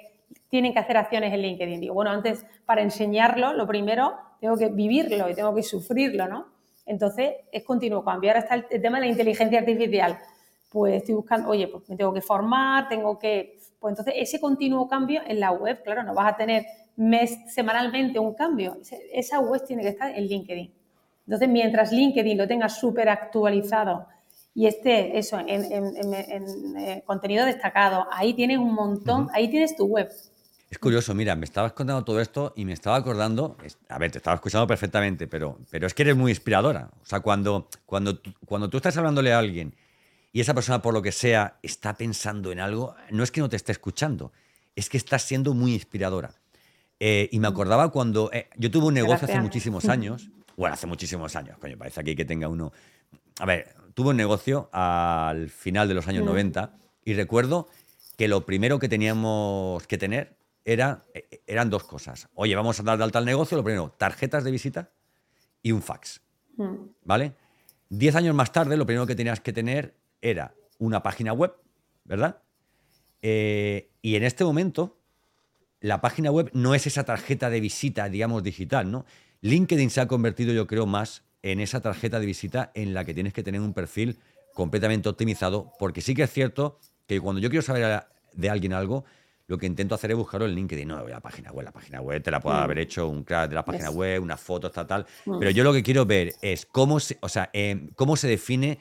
tienen que hacer acciones en LinkedIn. Digo, bueno, antes, para enseñarlo, lo primero, tengo que vivirlo y tengo que sufrirlo, ¿no? Entonces, es continuo cambio. Ahora está el, tema de la inteligencia artificial. Pues estoy buscando, oye, pues me tengo que formar, tengo que... Pues entonces, ese continuo cambio en la web, claro, no vas a tener mes semanalmente un cambio. Esa web tiene que estar en LinkedIn. Entonces, mientras LinkedIn lo tenga súper actualizado y esté eso en, eh, contenido destacado, ahí tienes un montón, ahí tienes tu web. Es curioso, mira, me estabas contando todo esto y me estaba acordando, a ver, te estaba escuchando perfectamente, pero, pero es que eres muy inspiradora. O sea, cuando, cuando, cuando tú estás hablándole a alguien y esa persona, por lo que sea, está pensando en algo, no es que no te esté escuchando, es que estás siendo muy inspiradora. Eh, y me acordaba cuando eh, yo tuve un negocio hace muchísimos años, bueno, hace muchísimos años, coño, parece aquí que tenga uno. A ver, tuve un negocio al final de los años 90 y recuerdo que lo primero que teníamos que tener era, e, eran dos cosas. Oye, vamos a dar de alta al negocio, lo primero, tarjetas de visita y un fax. Hmm. ¿Vale? Diez años más tarde, lo primero que tenías que tener era una página web, ¿verdad? Eh, y en este momento, la página web no es esa tarjeta de visita, digamos, digital, ¿no? LinkedIn se ha convertido, yo creo, más en esa tarjeta de visita en la que tienes que tener un perfil completamente optimizado, porque sí que es cierto que cuando yo quiero saber de alguien algo, lo que intento hacer es buscarlo en LinkedIn. No, la página web, la página web te la puedo mm. haber hecho un crack de la página web, una foto, tal, tal. Mm. Pero yo lo que quiero ver es cómo se, o sea, em, cómo se define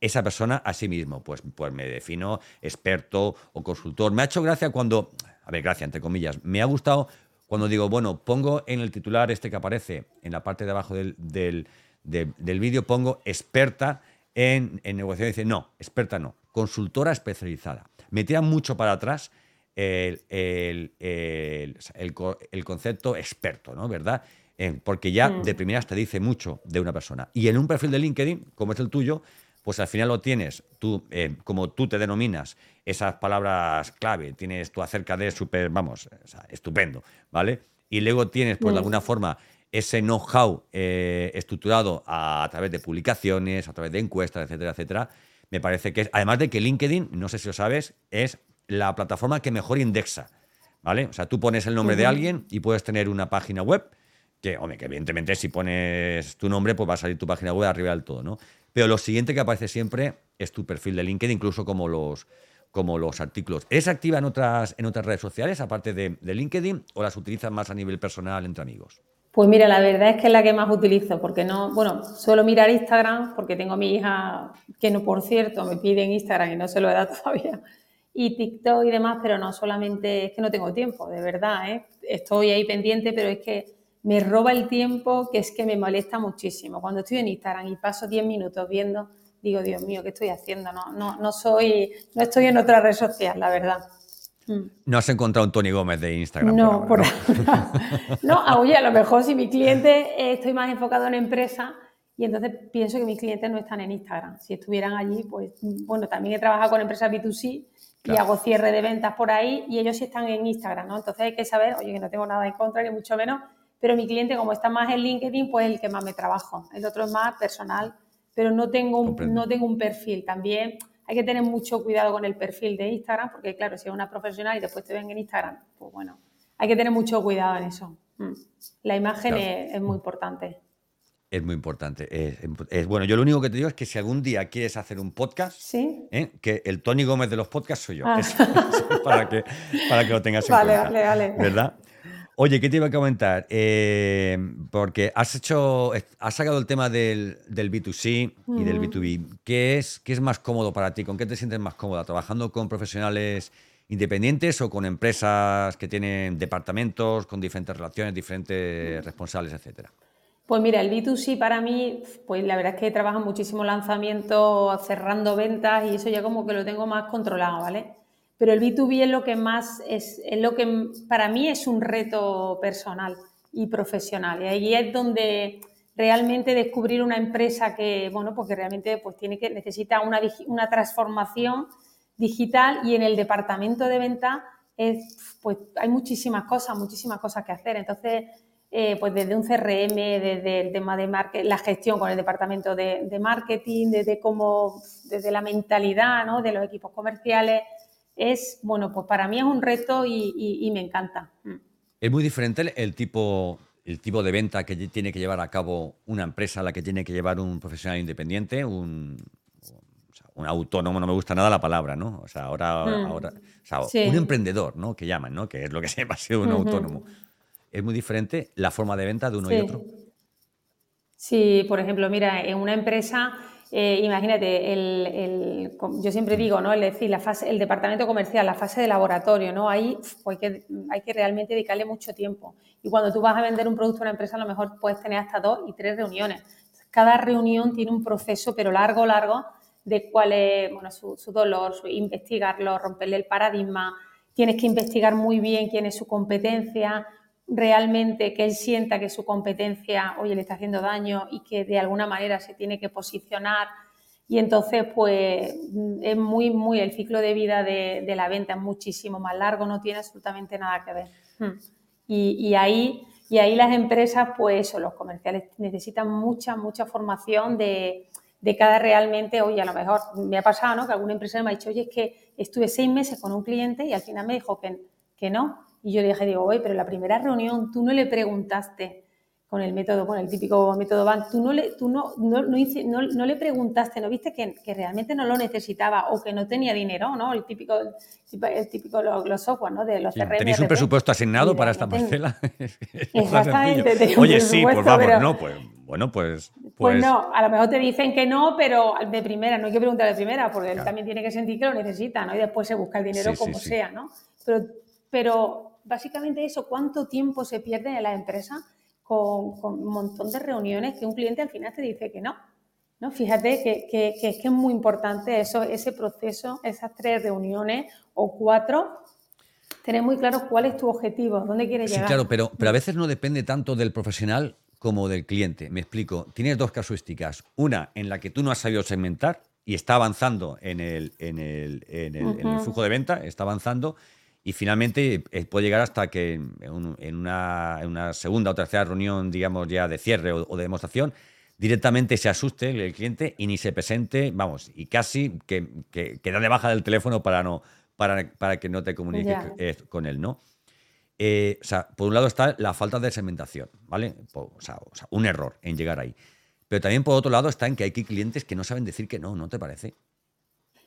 esa persona a sí mismo. Pues, pues me defino experto o consultor. Me ha hecho gracia cuando, a ver, gracia, entre comillas, me ha gustado cuando digo, bueno, pongo en el titular este que aparece en la parte de abajo del, del, vídeo, pongo experta en, en negociación. Dice, no, experta no, consultora especializada. Me tira mucho para atrás el, el, concepto experto, ¿no? ¿Verdad? porque ya mm. de primeras te dice mucho de una persona. Y en un perfil de LinkedIn, como es el tuyo, pues al final lo tienes, tú, eh, como tú te denominas esas palabras clave, tienes tú acerca de súper, vamos, estupendo, ¿vale? Y luego tienes, pues de mm. alguna forma, ese know-how eh, estructurado a, través de publicaciones, a través de encuestas, etcétera, etcétera. me parece que es, además de que LinkedIn, no sé si lo sabes, es la plataforma que mejor indexa, ¿vale? O sea, tú pones el nombre de alguien y puedes tener una página web que, hombre, que evidentemente si pones tu nombre, pues va a salir tu página web arriba del todo, ¿no? Pero lo siguiente que aparece siempre es tu perfil de LinkedIn, incluso como los, como los artículos. ¿Es activa en otras, en otras redes sociales, aparte de, de LinkedIn, o las utilizas más a nivel personal entre amigos? Pues mira, la verdad es que es la que más utilizo, porque no, bueno, suelo mirar Instagram porque tengo a mi hija, que no, por cierto, me pide en Instagram y no se lo he dado todavía, y TikTok y demás, pero no solamente es que no tengo tiempo, de verdad, ¿eh? estoy ahí pendiente, pero es que me roba el tiempo que es que me molesta muchísimo. Cuando estoy en Instagram y paso 10 minutos viendo, digo, Dios mío, ¿qué estoy haciendo? No, no, no soy, no estoy en otra red social, la verdad. Mm. No has encontrado un Tony Gómez de Instagram. No, por ahora, no. no, oye, a lo mejor si mi cliente eh, estoy más enfocado en empresa y entonces pienso que mis clientes no están en Instagram. Si estuvieran allí, pues bueno, también he trabajado con empresas B2C y hago cierre de ventas por ahí y ellos sí están en Instagram, ¿no? Entonces hay que saber, oye, que no tengo nada en contra, ni mucho menos, pero mi cliente, como está más en LinkedIn, pues es el que más me trabajo. El otro es más personal, pero no tengo un, no tengo un perfil. También hay que tener mucho cuidado con el perfil de Instagram, porque claro, si es una profesional y después te ven en Instagram, pues bueno, hay que tener mucho cuidado en eso. Mm. La imagen es, muy importante. Es muy importante. Es, bueno, yo lo único que te digo es que si algún día quieres hacer un podcast, ¿Sí? ¿eh? que el Tony Gómez de los podcasts soy yo. Ah. para, que, para que lo tengas en cuenta. Vale, vale, vale. ¿Verdad? Oye, ¿qué te iba a comentar? Eh, porque has hecho, has sacado el tema del, B2C y del B2B. ¿Qué es, ¿Qué es más cómodo para ti? ¿Con qué te sientes más cómoda? ¿Trabajando con profesionales independientes o con empresas que tienen departamentos con diferentes relaciones, diferentes responsables, etcétera? Pues mira, el B2C para mí, pues la verdad es que trabaja muchísimo lanzamiento, cerrando ventas y eso ya como que lo tengo más controlado, ¿vale? Pero el B2B es lo que más, es, lo que para mí es un reto personal y profesional. Y ahí es donde realmente descubrir una empresa que, bueno, porque realmente pues tiene que, necesita una, una transformación digital y en el departamento de venta es, pues hay muchísimas cosas, muchísimas cosas que hacer. Entonces, eh, pues desde un CRM, desde el tema de la gestión con el departamento de, de marketing, desde cómo, desde la mentalidad, ¿no? De los equipos comerciales, es, bueno, pues para mí es un reto y, me encanta. Mm. Es muy diferente el tipo, el tipo de venta que tiene que llevar a cabo una empresa a la que tiene que llevar un profesional independiente, un, un autónomo, no me gusta nada la palabra, ¿no? O sea, ahora, mm. ahora un emprendedor, ¿no? Que llaman, ¿no? Que es lo que se llama ser un autónomo. Es muy diferente la forma de venta de uno y otro. Sí, por ejemplo, mira, en una empresa eh, imagínate, el, yo siempre digo, ¿no? Es decir, la fase, el departamento comercial, la fase de laboratorio, ¿no? Ahí pues hay, que, hay que realmente dedicarle mucho tiempo. Y cuando tú vas a vender un producto a una empresa, a lo mejor puedes tener hasta dos y tres reuniones. Cada reunión tiene un proceso, pero largo, largo, de cuál es bueno, su, su dolor, su, investigarlo, romperle el paradigma. Tienes que investigar muy bien quién es su competencia, realmente que él sienta que su competencia, oye, le está haciendo daño y que de alguna manera se tiene que posicionar. Y entonces, pues es muy, muy, el ciclo de vida de, la venta es muchísimo más largo, no tiene absolutamente nada que ver. Hmm. Y, ahí, y ahí las empresas, pues eso, los comerciales necesitan mucha, mucha formación de, de cada realmente, oye, a lo mejor me ha pasado, ¿no? Que alguna empresa me ha dicho, oye, es que estuve seis meses con un cliente y al final me dijo que, que no, y yo le dije, digo, oye, pero la primera reunión tú no le preguntaste con el método, con el típico método BAN, tú no le, tú no, no, no, le preguntaste, ¿no viste que, que, realmente no lo necesitaba o que no tenía dinero, ¿no? El típico, el típico los, software, ¿no? De los CRM. ¿Tenéis un presupuesto asignado para esta parcela? Exactamente. Oye, sí, pues vamos, no, pues bueno, pues, pues, pues... no, a lo mejor te dicen que no, pero de primera, no hay que preguntar de primera, porque él también tiene que sentir que lo necesita, ¿no? Y después se busca el dinero como sea, ¿no? Pero, pero básicamente eso, cuánto tiempo se pierde en la empresa con, un montón de reuniones que un cliente al final te dice que no. ¿no? Fíjate que, que, que, es muy importante eso, ese proceso, esas tres reuniones o cuatro, tener muy claro cuál es tu objetivo, dónde quieres llegar. Sí, claro, pero, pero a veces no depende tanto del profesional como del cliente. Me explico. Tienes dos casuísticas. Una en la que tú no has sabido segmentar y está avanzando en el, en el, en el, en el flujo de venta, está avanzando y finalmente eh, puede llegar hasta que en una, segunda o tercera reunión, digamos ya de cierre o, de demostración, directamente se asuste el cliente y ni se presente, vamos, y casi que, que, da de baja del teléfono para, no, para, para que no te comuniques eh, con él, ¿no? Eh, o sea, por un lado está la falta de segmentación, ¿vale? O sea, un error en llegar ahí. Pero también por otro lado está en que hay clientes que no saben decir que no, ¿no te parece?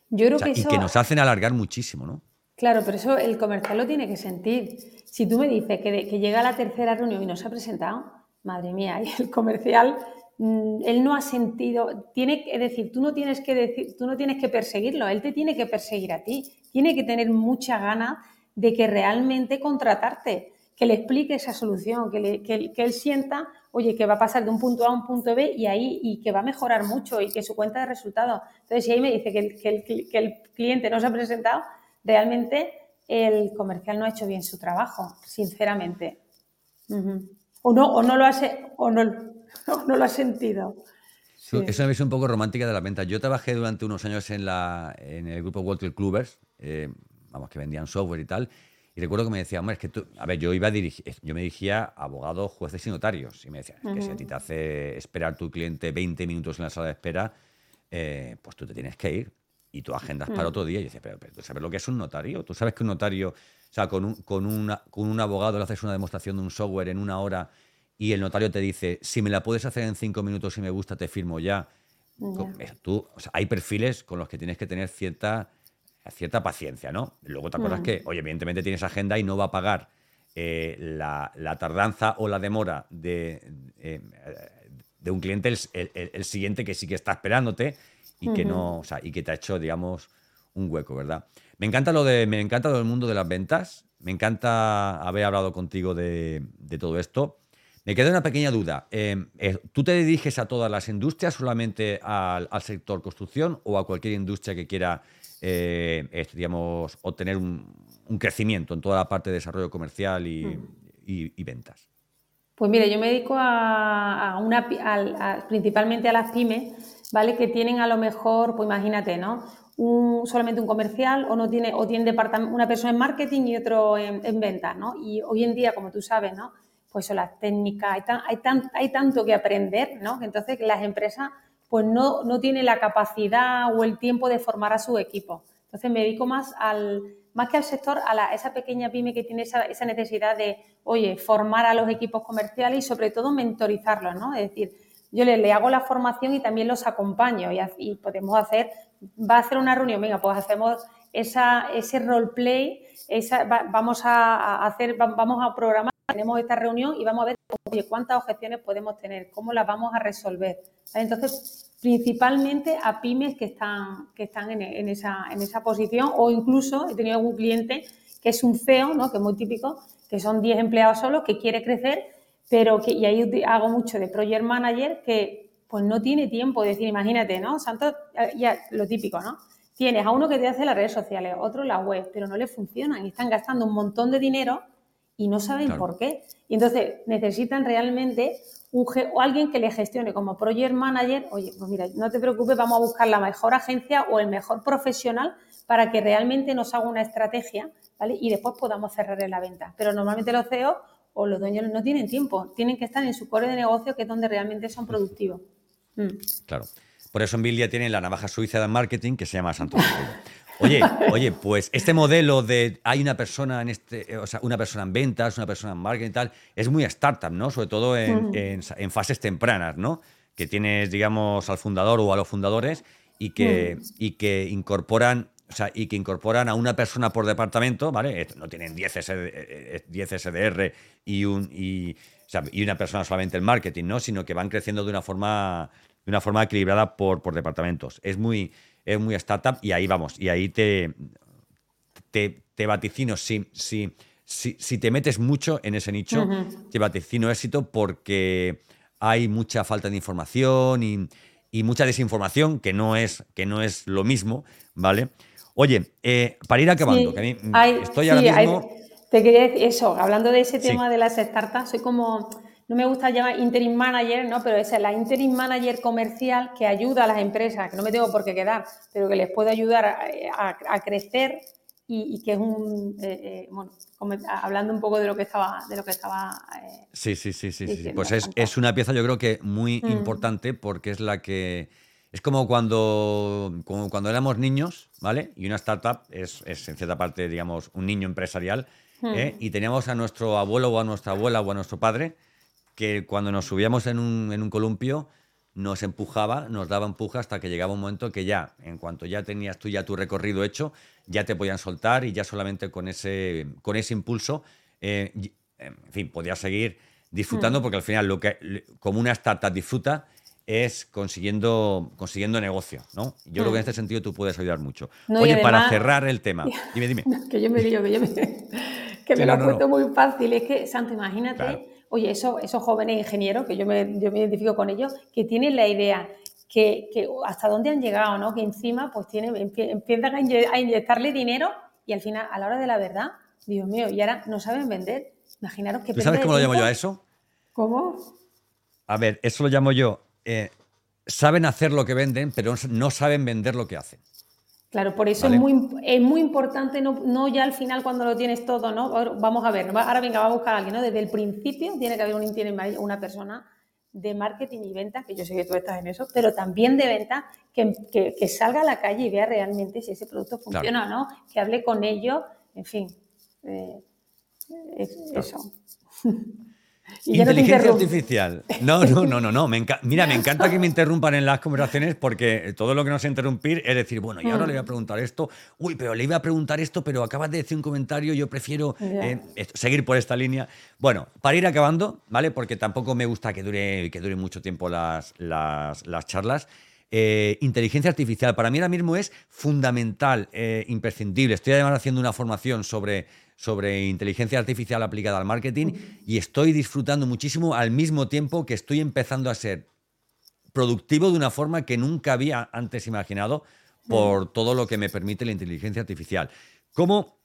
Yo creo que Y que nos hacen alargar muchísimo, ¿no? Claro, pero eso el comercial lo tiene que sentir. Si tú me dices que, que llega a la tercera reunión y no se ha presentado, madre mía, y el comercial Mm, él no ha sentido, tiene, es decir, tú no tienes que decir, tú no tienes que perseguirlo, él te tiene que perseguir a ti, tiene que tener mucha gana de que realmente contratarte, que le explique esa solución, que, él sienta, oye, que va a pasar de un punto A a un punto B y ahí y que va a mejorar mucho y que su cuenta de resultados. Entonces, si ahí me dice que el, cliente no se ha presentado, realmente el comercial no ha hecho bien su trabajo, sinceramente. O no, o no lo hace, o no, no, lo has sentido. Es una visión un poco romántica de la venta. Yo trabajé durante unos años en, la, en el grupo Walter Clubers, eh, vamos, que vendían software y tal, y recuerdo que me decían, hombre, es que tú, a ver, yo iba a dirigir, yo me dirigía a abogados, jueces y notarios, y me decían, es que si a ti te hace esperar tu cliente 20 minutos en la sala de espera, eh, pues tú te tienes que ir y tú agendas para mm. otro día. Y dices, pero, pero, ¿tú sabes lo que es un notario? ¿Tú sabes que un notario, o sea, con un, con, una, con un abogado le haces una demostración de un software en una hora y el notario te dice, si me la puedes hacer en cinco minutos y me gusta, te firmo ya. Tú, hay perfiles con los que tienes que tener cierta, cierta paciencia, ¿no? Luego te acuerdas mm. que, oye, evidentemente tienes agenda y no va a pagar eh, la, tardanza o la demora de, eh, de un cliente el, siguiente que sí que está esperándote y que no, o sea, y que te ha hecho, digamos, un hueco, ¿verdad? Me encanta lo de, me encanta el mundo de las ventas. Me encanta haber hablado contigo de, de todo esto. Me queda una pequeña duda. Em, eh, ¿Tú te diriges a todas las industrias, solamente al, sector construcción o a cualquier industria que quiera, eh, digamos, obtener un, crecimiento en toda la parte de desarrollo comercial y, ventas? Pues mire, yo me dedico a, una, principalmente a las pymes, ¿vale? Que tienen a lo mejor, pues imagínate, ¿no? solamente un comercial o no tiene, o tiene una persona en marketing y otro en, en ¿no? Y hoy en día, como tú sabes, ¿no? pues son las técnicas, hay, hay, tanto que aprender, ¿no? Entonces las empresas pues no, no tienen la capacidad o el tiempo de formar a su equipo. Entonces me dedico más al, más que al sector, a esa pequeña pyme que tiene esa, necesidad de, oye, formar a los equipos comerciales y sobre todo mentorizarlos, ¿no? Es decir, yo le, hago la formación y también los acompaño y, podemos hacer, va a hacer una reunión, venga, pues hacemos esa, ese roleplay, esa, vamos a hacer, vamos a programar tenemos esta reunión y vamos a ver cuántas objeciones podemos tener, cómo las vamos a resolver. Entonces, principalmente a pymes que están, que están en, esa, en esa posición o incluso he tenido algún cliente que es un CEO, ¿no? que es muy típico, que son 10 empleados solos, que quiere crecer, pero que, y ahí hago mucho de project manager, que pues no tiene tiempo. Es decir, imagínate, ¿no? Santos, ya lo típico, ¿no? Tienes a uno que te hace las redes sociales, otro la web, pero no le funcionan y están gastando un montón de dinero y no saben por qué. Y entonces necesitan realmente un, o alguien que le gestione como project manager, oye, pues mira, no te preocupes, vamos a buscar la mejor agencia o el mejor profesional para que realmente nos haga una estrategia, ¿vale? Y después podamos cerrar la venta. Pero normalmente los CEOs o los dueños no tienen tiempo, tienen que estar en su core de negocio, que es donde realmente son productivos. Mm. Claro. Por eso en Bilia tienen la navaja suiza de marketing que se llama Santo Oye, oye, pues este modelo de hay una persona en este, o sea, una persona en ventas, una persona en marketing y tal, es muy startup, ¿no? Sobre todo en, en, fases tempranas, ¿no? Que tienes, digamos, al fundador o a los fundadores y que, y que incorporan. O sea, y que incorporan a una persona por departamento, ¿vale? No tienen 10, SD, 10 SDR y, un, y, o sea, y una persona solamente en marketing, ¿no? Sino que van creciendo de una forma, de una forma equilibrada por, por departamentos. Es muy, es muy startup y ahí vamos, y ahí te, te, vaticino, si, si, si, te metes mucho en ese nicho, te vaticino éxito porque hay mucha falta de información y, mucha desinformación, que no, es, que no es lo mismo, ¿vale? Oye, eh, para ir acabando, que a mí estoy ahora mismo... te quería decir eso, hablando de ese tema de las startups, soy como no me gusta llamar interim manager, ¿no? Pero es la interim manager comercial que ayuda a las empresas, que no me tengo por qué quedar, pero que les puede ayudar a, crecer y, que es un, eh, eh, bueno, hablando un poco de lo que estaba, de lo que estaba. Eh, sí, sí, sí, sí, sí. Pues es, es, una pieza, yo creo que muy mm. importante porque es la que es como cuando, como cuando éramos niños, ¿vale? Y una startup es, es en cierta parte, digamos, un niño empresarial. Hmm. Y teníamos a nuestro abuelo o a nuestra abuela o a nuestro padre que cuando nos subíamos en un, en un columpio nos empujaba, nos daba empuje hasta que llegaba un momento que ya, en cuanto ya tenías tú ya tu recorrido hecho, ya te podían soltar y ya solamente con ese, con ese impulso, eh, en fin, podías seguir disfrutando hmm. porque al final lo que como una startup disfruta es consiguiendo, consiguiendo negocio, ¿no? Yo creo que en hmm. este sentido tú puedes ayudar mucho. Oye, para cerrar el tema, dime, dime. que yo me digo, que yo me, que me lo he puesto muy fácil. Es que, Santo, imagínate oye, eso, esos jóvenes ingenieros, que yo me, yo me identifico con ellos, que tienen la idea que, que, hasta dónde han llegado, ¿no? Que encima pues tienen, empiezan a, inyectarle dinero y al final, a la hora de la verdad, Dios mío, y ahora no saben vender. Imaginaros que... ¿Tú sabes cómo lo llamo yo a eso? ¿Cómo? A ver, eso lo llamo yo. Eh, saben hacer lo que venden, pero no saben vender lo que hacen. Claro, por eso es, muy, es muy importante, no, no, ya al final cuando lo tienes todo, ¿no? Vamos a ver, ahora venga, va a buscar a alguien, ¿no? Desde el principio tiene que haber un, tiene una persona de marketing y venta, que yo sé que tú estás en eso, pero también de venta, que, que, salga a la calle y vea realmente si ese producto funciona o no, que hable con ellos, en fin, eh, eso. Inteligencia artificial. No, no, no, no, no. Mira, me encanta que me interrumpan en las conversaciones porque todo lo que nos interrumpir es decir, bueno, y ahora le voy a preguntar esto. Uy, pero le iba a preguntar esto, pero acabas de decir un comentario, yo prefiero eh, seguir por esta línea. Bueno, para ir acabando, ¿vale? Porque tampoco me gusta que dure, que dure mucho tiempo las, las, charlas. Eh, inteligencia artificial para mí ahora mismo es fundamental, eh, imprescindible. Estoy además haciendo una formación sobre sobre inteligencia artificial aplicada al marketing y estoy disfrutando muchísimo al mismo tiempo que estoy empezando a ser productivo de una forma que nunca había antes imaginado por todo lo que me permite la inteligencia artificial. ¿Cómo,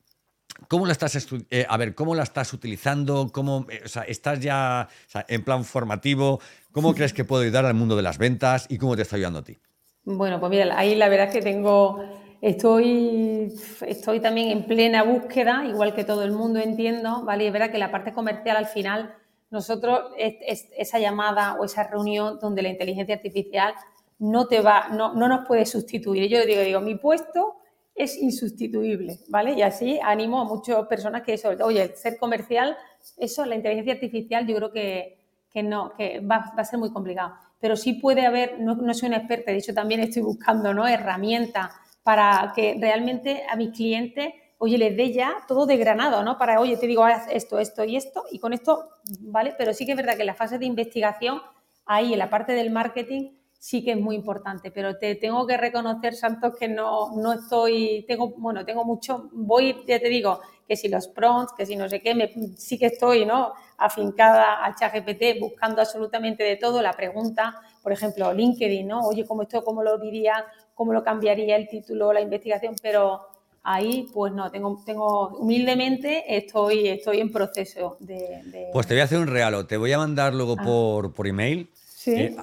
cómo la estás eh, a ver, cómo la estás utilizando? ¿Cómo, eh, estás ya en plan formativo? ¿Cómo crees que puedo ayudar al mundo de las ventas y cómo te está ayudando a ti? Bueno, pues mira, ahí la verdad es que tengo Estoy, estoy también en plena búsqueda, igual que todo el mundo entiendo, ¿vale? Es verdad que la parte comercial al final, nosotros, esa llamada o esa reunión donde la inteligencia artificial no te va, no, no nos puede sustituir. Yo digo, digo, mi puesto es insustituible, ¿vale? Y así animo a muchas personas que eso, oye, ser comercial, eso, la inteligencia artificial, yo creo que, que no, que va, va, a ser muy complicado. Pero sí puede haber, no, no soy una experta, de hecho también estoy buscando, ¿no? Herramientas para que realmente a mis clientes, oye, les dé ya todo de granado, ¿no? Para, oye, te digo, haz esto, esto y esto, y con esto, ¿vale? Pero sí que es verdad que la fase de investigación, ahí en la parte del marketing, sí que es muy importante, pero te tengo que reconocer, Santos, que no, no estoy, tengo, bueno, tengo mucho, voy, ya te digo, que si los prompts, que si no sé qué, me, sí que estoy, ¿no? Afincada al chat GPT, buscando absolutamente de todo, la pregunta, por ejemplo, LinkedIn, ¿no? Oye, ¿cómo esto, cómo lo diría cómo lo cambiaría el título, la investigación, pero ahí pues no, tengo, tengo humildemente estoy, estoy en proceso de, Pues te voy a hacer un regalo, te voy a mandar luego ah. por, por email. Sí. Eh,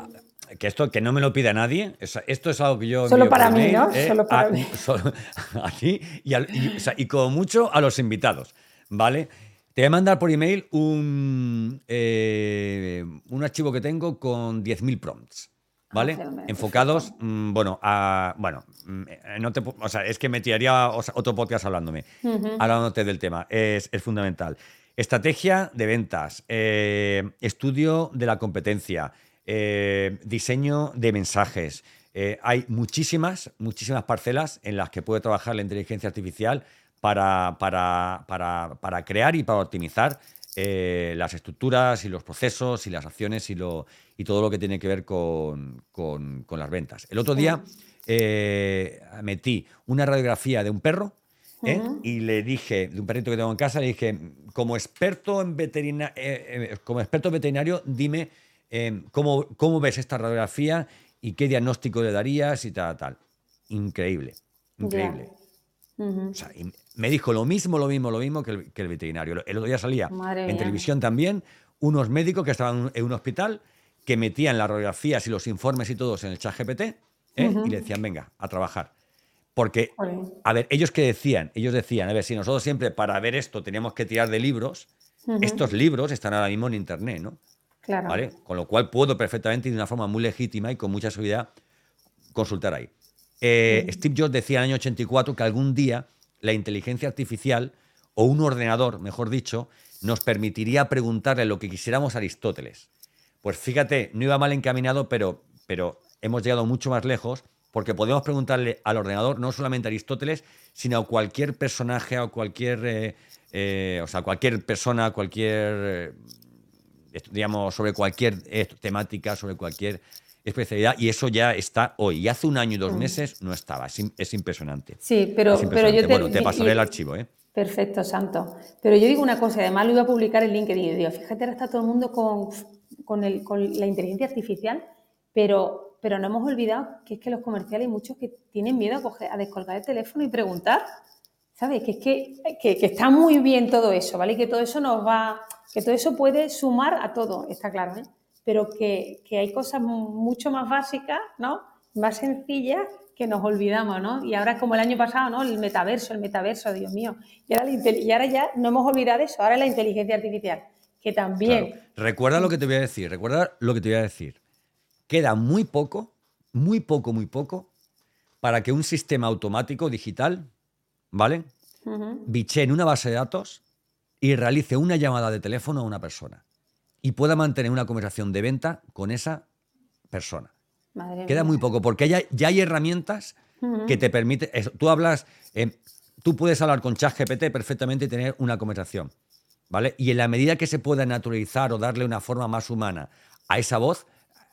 que esto que no me lo pide nadie, esto es algo que yo... Solo para mí, ¿no? Eh, solo para mí. a ti y, y, como mucho a los invitados, ¿vale? Te voy a mandar por email un, eh, un archivo que tengo con 10.000 prompts. ¿Vale? Enfocados, mm, bueno, a, bueno, mm, no te, o sea, es que me tiraría otro podcast hablándome, hablándote del tema, es, fundamental. Estrategia de ventas, eh, estudio de la competencia, eh, diseño de mensajes. Eh, hay muchísimas, muchísimas parcelas en las que puede trabajar la inteligencia artificial para, para, para, para crear y para optimizar eh, las estructuras y los procesos y las acciones y, lo, y todo lo que tiene que ver con, las ventas. El otro día eh, metí una radiografía de un perro ¿eh? y le dije, de un perrito que tengo en casa, le dije, como experto en veterina, como experto veterinario, dime cómo, cómo ves esta radiografía y qué diagnóstico le darías y tal, tal. Increíble, increíble me dijo lo mismo, lo mismo, lo mismo que el, veterinario. El otro día salía en televisión también unos médicos que estaban en un hospital que metían las radiografías y los informes y todos en el chat GPT ¿eh? y le decían, venga, a trabajar. Porque, a ver, ellos que decían, ellos decían, a ver, si nosotros siempre para ver esto teníamos que tirar de libros, estos libros están ahora mismo en Internet, ¿no? Claro. ¿Vale? Con lo cual puedo perfectamente y de una forma muy legítima y con mucha seguridad consultar ahí. Eh, Steve Jobs decía en el año 84 que algún día la inteligencia artificial, o un ordenador, mejor dicho, nos permitiría preguntarle lo que quisiéramos a Aristóteles. Pues fíjate, no iba mal encaminado, pero, pero hemos llegado mucho más lejos porque podemos preguntarle al ordenador no solamente a Aristóteles, sino a cualquier personaje, a cualquier, eh, eh, o sea, cualquier persona, cualquier, digamos, sobre cualquier temática, sobre cualquier especialidad y eso ya está hoy. Y hace un año y dos mm. meses no estaba. Es, impresionante. Sí, pero, pero yo te, bueno, te pasaré el archivo. ¿eh? Perfecto, Santo. Pero yo digo una cosa, además lo iba a publicar en LinkedIn y digo, fíjate, ahora está todo el mundo con, con, la inteligencia artificial, pero, pero no hemos olvidado que es que los comerciales hay muchos que tienen miedo a, descolgar el teléfono y preguntar. ¿Sabes? Que es que, que, que, está muy bien todo eso, ¿vale? Y que todo eso nos va, que todo eso puede sumar a todo, está claro, ¿eh? pero que, hay cosas mucho más básicas, ¿no? Más sencillas que nos olvidamos, ¿no? Y ahora como el año pasado, ¿no? El metaverso, el metaverso, Dios mío. Y ahora, y ahora ya no hemos olvidado eso, ahora la inteligencia artificial, que también... Recuerda lo que te voy a decir, recuerda lo que te voy a decir. Queda muy poco, muy poco, muy poco, para que un sistema automático digital, ¿vale? Biche en una base de datos y realice una llamada de teléfono a una persona y pueda mantener una conversación de venta con esa persona. Queda muy poco, porque ya, ya hay herramientas que te permiten. tú hablas, eh, tú puedes hablar con ChatGPT perfectamente y tener una conversación. ¿Vale? Y en la medida que se pueda naturalizar o darle una forma más humana a esa voz,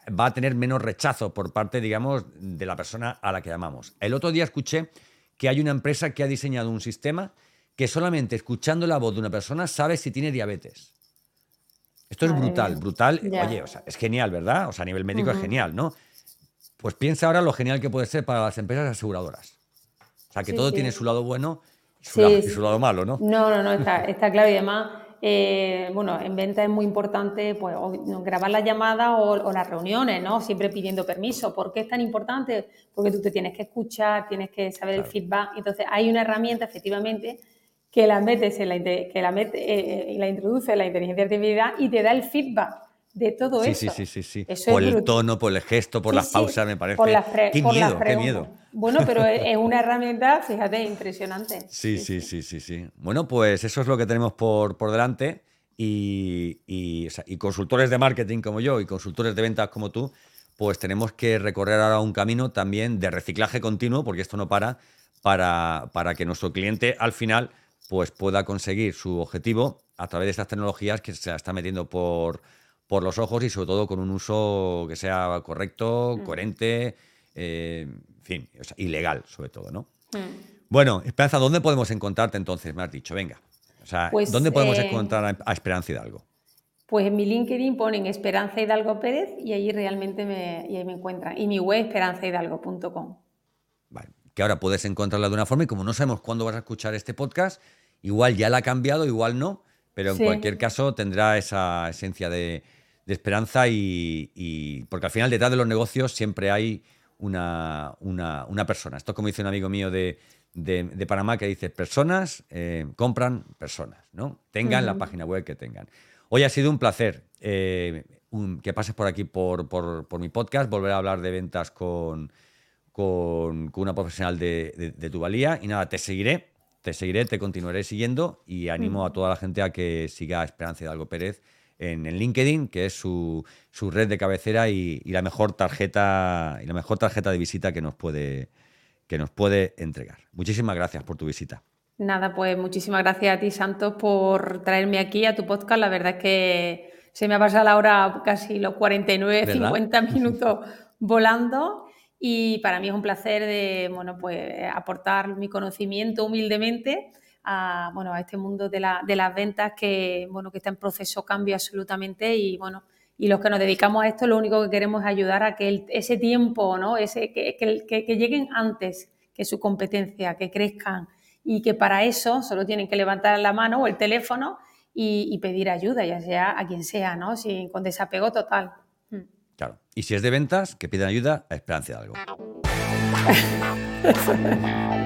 va a tener menos rechazo por parte, digamos, de la persona a la que llamamos. El otro día escuché que hay una empresa que ha diseñado un sistema que solamente escuchando la voz de una persona sabe si tiene diabetes. Esto es brutal, brutal. Oye, o sea, es genial, ¿verdad? O sea, a nivel médico es genial, ¿no? Pues piensa ahora lo genial que puede ser para las empresas aseguradoras. O sea, que todo tiene su lado bueno y su, lado, malo, ¿no? No, no, no, está, claro. Y además, eh, bueno, en venta es muy importante pues, grabar las llamadas o, las reuniones, ¿no? Siempre pidiendo permiso. ¿Por qué es tan importante? Porque tú te tienes que escuchar, tienes que saber el feedback. Entonces, hay una herramienta, efectivamente, que la metes en la, que la, mete, eh, eh, la introduce en la inteligencia artificial y te da el feedback de todo eso. Sí, sí, sí, sí. por el tono, por el gesto, por las pausas, me parece. Por las qué miedo, qué miedo. Bueno, pero es una herramienta, fíjate, impresionante. Sí, sí, sí, sí, sí. Bueno, pues eso es lo que tenemos por, por delante. Y, y, y, consultores de marketing como yo y consultores de ventas como tú, pues tenemos que recorrer ahora un camino también de reciclaje continuo, porque esto no para, para, para que nuestro cliente al final pues pueda conseguir su objetivo a través de estas tecnologías que se la está metiendo por, por los ojos y sobre todo con un uso que sea correcto, mm. coherente, eh, en fin, ilegal sobre todo, ¿no? Mm. Bueno, Esperanza, ¿dónde podemos encontrarte entonces? Me has dicho, venga. O sea, pues, ¿dónde podemos eh, encontrar a Esperanza Hidalgo? Pues en mi LinkedIn ponen Esperanza Hidalgo Pérez y ahí realmente me, y ahí me encuentran. Y mi web esperanzahidalgo.com. Vale, que ahora puedes encontrarla de una forma y como no sabemos cuándo vas a escuchar este podcast, Igual ya la ha cambiado, igual no, pero en cualquier caso tendrá esa esencia de, esperanza y, porque al final detrás de los negocios siempre hay una, una, persona. Esto es como dice un amigo mío de, de, Panamá que dice, personas eh, compran personas, ¿no? Tengan la página web que tengan. Hoy ha sido un placer eh, que pases por aquí por, por, por, mi podcast, volver a hablar de ventas con, con, una profesional de, de tu valía y nada, te seguiré te seguiré, te continuaré siguiendo y animo a toda la gente a que siga Esperanza Hidalgo Pérez en, el LinkedIn, que es su, red de cabecera y, la mejor tarjeta y la mejor tarjeta de visita que nos puede que nos puede entregar. Muchísimas gracias por tu visita. Nada, pues muchísimas gracias a ti, Santos, por traerme aquí a tu podcast. La verdad es que se me ha pasado la hora casi los 49, 50 minutos volando y para mí es un placer de, bueno, pues, aportar mi conocimiento humildemente a, bueno, a este mundo de, la, de las ventas que, bueno, que está en proceso cambio absolutamente y, bueno, y los que nos dedicamos a esto lo único que queremos es ayudar a que ese tiempo, ¿no? ese, que, que, que, lleguen antes que su competencia, que crezcan y que para eso solo tienen que levantar la mano o el teléfono y, y pedir ayuda, ya sea a quien sea, ¿no? Sin, con desapego total. Claro. Y si es de ventas, que pidan ayuda a Esperanza de algo.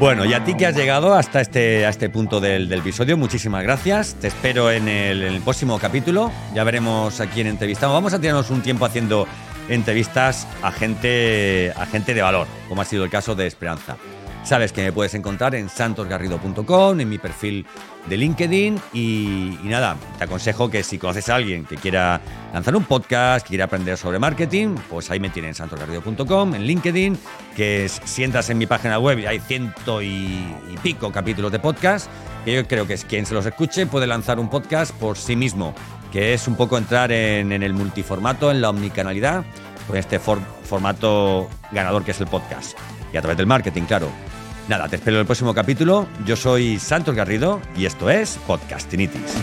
Bueno, y a ti que has llegado hasta este, a este punto del, episodio, muchísimas gracias. Te espero en el, en el, próximo capítulo. Ya veremos a quién entrevistamos. Vamos a tirarnos un tiempo haciendo entrevistas a gente, a gente de valor, como ha sido el caso de Esperanza. Sabes que me puedes encontrar en santosgarrido.com, en mi perfil de LinkedIn y, nada, te aconsejo que si conoces a alguien que quiera lanzar un podcast, que quiera aprender sobre marketing, pues ahí me tienes en santosgarrido.com, en LinkedIn, que si entras en mi página web y hay ciento y, pico capítulos de podcast, que yo creo que es quien se los escuche puede lanzar un podcast por sí mismo, que es un poco entrar en, el multiformato, en la omnicanalidad, con este formato ganador que es el podcast. Y a través del marketing, claro. Nada, te espero en el próximo capítulo. Yo soy Santos Garrido y esto es Podcastinitis.